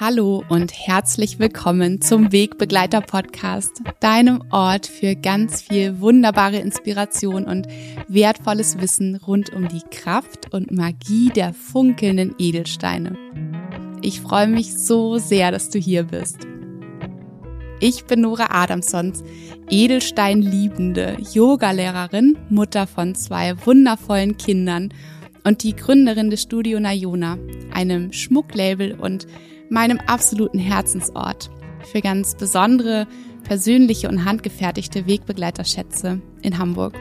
Hallo und herzlich willkommen zum Wegbegleiter Podcast, deinem Ort für ganz viel wunderbare Inspiration und wertvolles Wissen rund um die Kraft und Magie der funkelnden Edelsteine. Ich freue mich so sehr, dass du hier bist. Ich bin Nora Adamsons, Edelsteinliebende Yogalehrerin, Mutter von zwei wundervollen Kindern und die Gründerin des Studio Nayona, einem Schmucklabel und meinem absoluten Herzensort für ganz besondere, persönliche und handgefertigte Wegbegleiterschätze in Hamburg.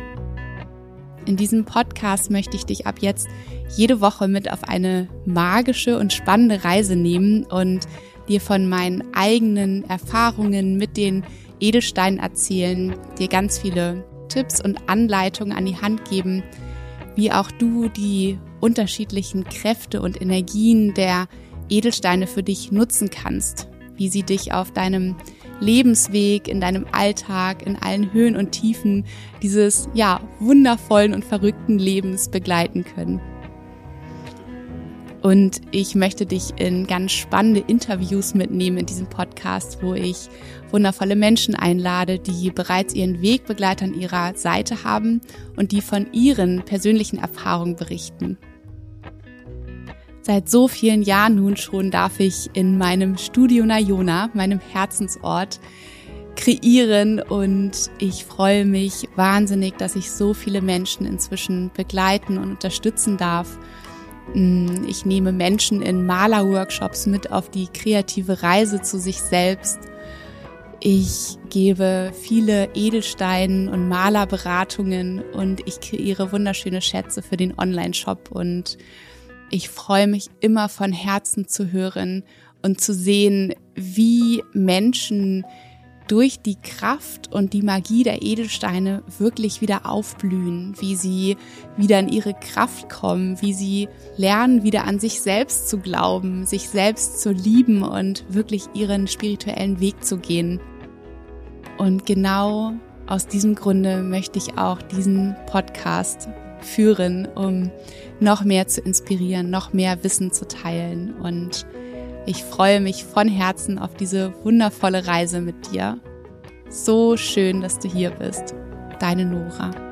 In diesem Podcast möchte ich dich ab jetzt jede Woche mit auf eine magische und spannende Reise nehmen und dir von meinen eigenen Erfahrungen mit den Edelsteinen erzählen, dir ganz viele Tipps und Anleitungen an die Hand geben, wie auch du die unterschiedlichen Kräfte und Energien der Edelsteine für dich nutzen kannst, wie sie dich auf deinem Lebensweg, in deinem Alltag, in allen Höhen und Tiefen dieses, ja, wundervollen und verrückten Lebens begleiten können. Und ich möchte dich in ganz spannende Interviews mitnehmen in diesem Podcast, wo ich wundervolle Menschen einlade, die bereits ihren Wegbegleiter an ihrer Seite haben und die von ihren persönlichen Erfahrungen berichten. Seit so vielen Jahren nun schon darf ich in meinem Studio Nayona, meinem Herzensort, kreieren und ich freue mich wahnsinnig, dass ich so viele Menschen inzwischen begleiten und unterstützen darf. Mm, ich nehme Menschen in Malerworkshops mit auf die kreative Reise zu sich selbst. Ich gebe viele Edelstein- und Malerberatungen und ich kreiere wunderschöne Schätze für den Online-Shop und ich freue mich immer von Herzen zu hören und zu sehen, wie Menschen durch die Kraft und die Magie der Edelsteine wirklich wieder aufblühen, wie sie wieder in ihre Kraft kommen, wie sie lernen, wieder an sich selbst zu glauben, sich selbst zu lieben und wirklich ihren spirituellen Weg zu gehen. Und genau aus diesem Grunde möchte ich auch diesen Podcast führen, um noch mehr zu inspirieren, noch mehr Wissen zu teilen. Und ich freue mich von Herzen auf diese wundervolle Reise mit dir. So schön, dass du hier bist. Deine Nora.